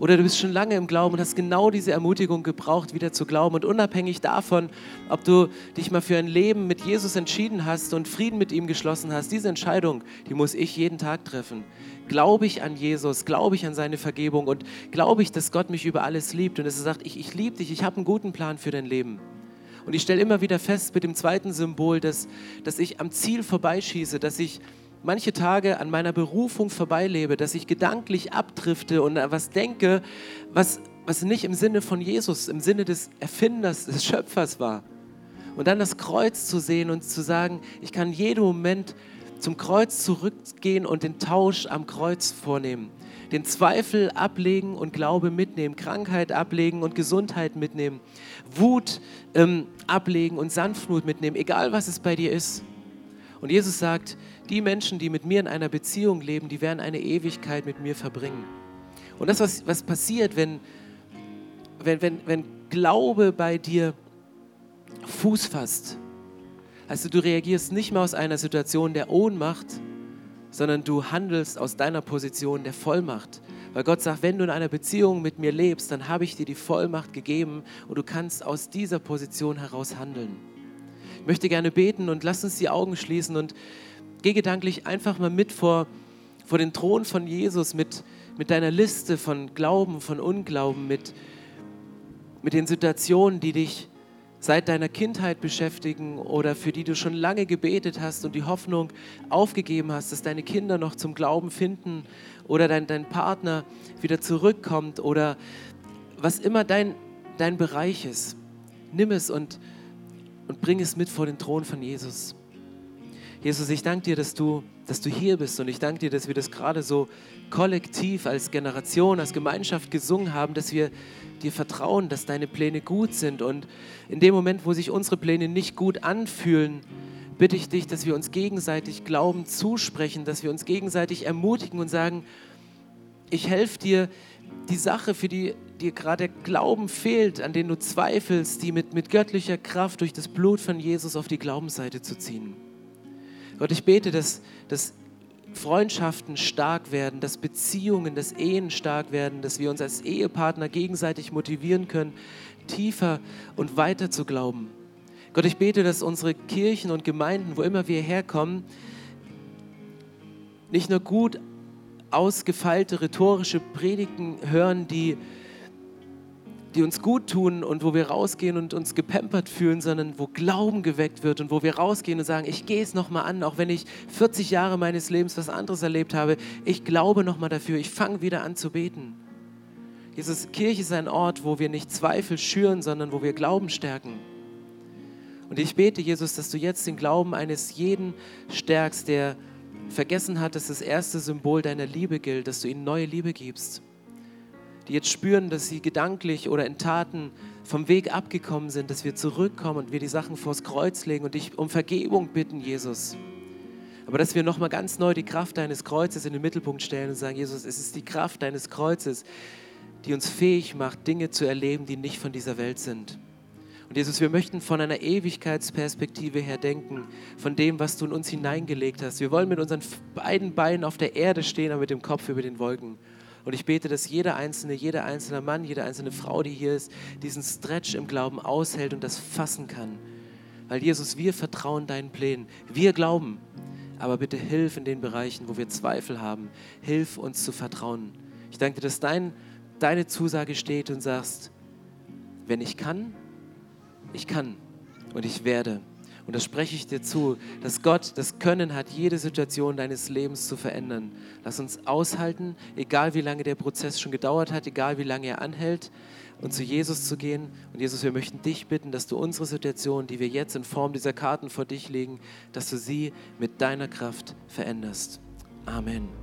Oder du bist schon lange im Glauben und hast genau diese Ermutigung gebraucht, wieder zu glauben. Und unabhängig davon, ob du dich mal für ein Leben mit Jesus entschieden hast und Frieden mit ihm geschlossen hast, diese Entscheidung, die muss ich jeden Tag treffen. Glaube ich an Jesus? Glaube ich an seine Vergebung? Und glaube ich, dass Gott mich über alles liebt und dass er sagt, ich, ich liebe dich, ich habe einen guten Plan für dein Leben. Und ich stelle immer wieder fest mit dem zweiten Symbol, dass, dass ich am Ziel vorbeischieße, dass ich manche Tage an meiner Berufung vorbeilebe, dass ich gedanklich abdrifte und was denke, was, was nicht im Sinne von Jesus, im Sinne des Erfinders, des Schöpfers war. Und dann das Kreuz zu sehen und zu sagen, ich kann jeden Moment zum Kreuz zurückgehen und den Tausch am Kreuz vornehmen. Den Zweifel ablegen und Glaube mitnehmen, Krankheit ablegen und Gesundheit mitnehmen, Wut ähm, ablegen und Sanftmut mitnehmen, egal was es bei dir ist. Und Jesus sagt, die Menschen, die mit mir in einer Beziehung leben, die werden eine Ewigkeit mit mir verbringen. Und das, was, was passiert, wenn, wenn, wenn, wenn Glaube bei dir Fuß fasst, also du reagierst nicht mehr aus einer Situation der Ohnmacht, sondern du handelst aus deiner Position der Vollmacht. Weil Gott sagt, wenn du in einer Beziehung mit mir lebst, dann habe ich dir die Vollmacht gegeben und du kannst aus dieser Position heraus handeln. Ich möchte gerne beten und lass uns die Augen schließen und geh gedanklich einfach mal mit vor, vor den Thron von Jesus mit, mit deiner Liste von Glauben, von Unglauben, mit, mit den Situationen, die dich seit deiner Kindheit beschäftigen oder für die du schon lange gebetet hast und die Hoffnung aufgegeben hast, dass deine Kinder noch zum Glauben finden oder dein, dein Partner wieder zurückkommt oder was immer dein, dein Bereich ist. Nimm es und, und bring es mit vor den Thron von Jesus. Jesus, ich danke dir, dass du, dass du hier bist und ich danke dir, dass wir das gerade so kollektiv als Generation, als Gemeinschaft gesungen haben, dass wir dir vertrauen, dass deine Pläne gut sind. Und in dem Moment, wo sich unsere Pläne nicht gut anfühlen, bitte ich dich, dass wir uns gegenseitig Glauben zusprechen, dass wir uns gegenseitig ermutigen und sagen, ich helfe dir, die Sache, für die dir gerade Glauben fehlt, an den du zweifelst, die mit, mit göttlicher Kraft durch das Blut von Jesus auf die Glaubensseite zu ziehen. Gott, ich bete, dass, dass Freundschaften stark werden, dass Beziehungen, dass Ehen stark werden, dass wir uns als Ehepartner gegenseitig motivieren können, tiefer und weiter zu glauben. Gott, ich bete, dass unsere Kirchen und Gemeinden, wo immer wir herkommen, nicht nur gut ausgefeilte rhetorische Predigten hören, die die uns gut tun und wo wir rausgehen und uns gepampert fühlen, sondern wo Glauben geweckt wird und wo wir rausgehen und sagen, ich gehe es nochmal an, auch wenn ich 40 Jahre meines Lebens was anderes erlebt habe, ich glaube nochmal dafür, ich fange wieder an zu beten. Jesus, Kirche ist ein Ort, wo wir nicht Zweifel schüren, sondern wo wir Glauben stärken. Und ich bete, Jesus, dass du jetzt den Glauben eines jeden stärkst, der vergessen hat, dass das erste Symbol deiner Liebe gilt, dass du ihnen neue Liebe gibst die jetzt spüren, dass sie gedanklich oder in Taten vom Weg abgekommen sind, dass wir zurückkommen und wir die Sachen vors Kreuz legen und dich um Vergebung bitten, Jesus. Aber dass wir nochmal ganz neu die Kraft deines Kreuzes in den Mittelpunkt stellen und sagen, Jesus, es ist die Kraft deines Kreuzes, die uns fähig macht, Dinge zu erleben, die nicht von dieser Welt sind. Und Jesus, wir möchten von einer Ewigkeitsperspektive her denken, von dem, was du in uns hineingelegt hast. Wir wollen mit unseren beiden Beinen auf der Erde stehen, aber mit dem Kopf über den Wolken. Und ich bete, dass jeder einzelne, jeder einzelne Mann, jede einzelne Frau, die hier ist, diesen Stretch im Glauben aushält und das fassen kann. Weil Jesus, wir vertrauen deinen Plänen. Wir glauben. Aber bitte hilf in den Bereichen, wo wir Zweifel haben. Hilf uns zu vertrauen. Ich danke dir, dass dein, deine Zusage steht und sagst, wenn ich kann, ich kann und ich werde. Und das spreche ich dir zu, dass Gott das Können hat, jede Situation deines Lebens zu verändern. Lass uns aushalten, egal wie lange der Prozess schon gedauert hat, egal wie lange er anhält, und zu Jesus zu gehen. Und Jesus, wir möchten dich bitten, dass du unsere Situation, die wir jetzt in Form dieser Karten vor dich legen, dass du sie mit deiner Kraft veränderst. Amen.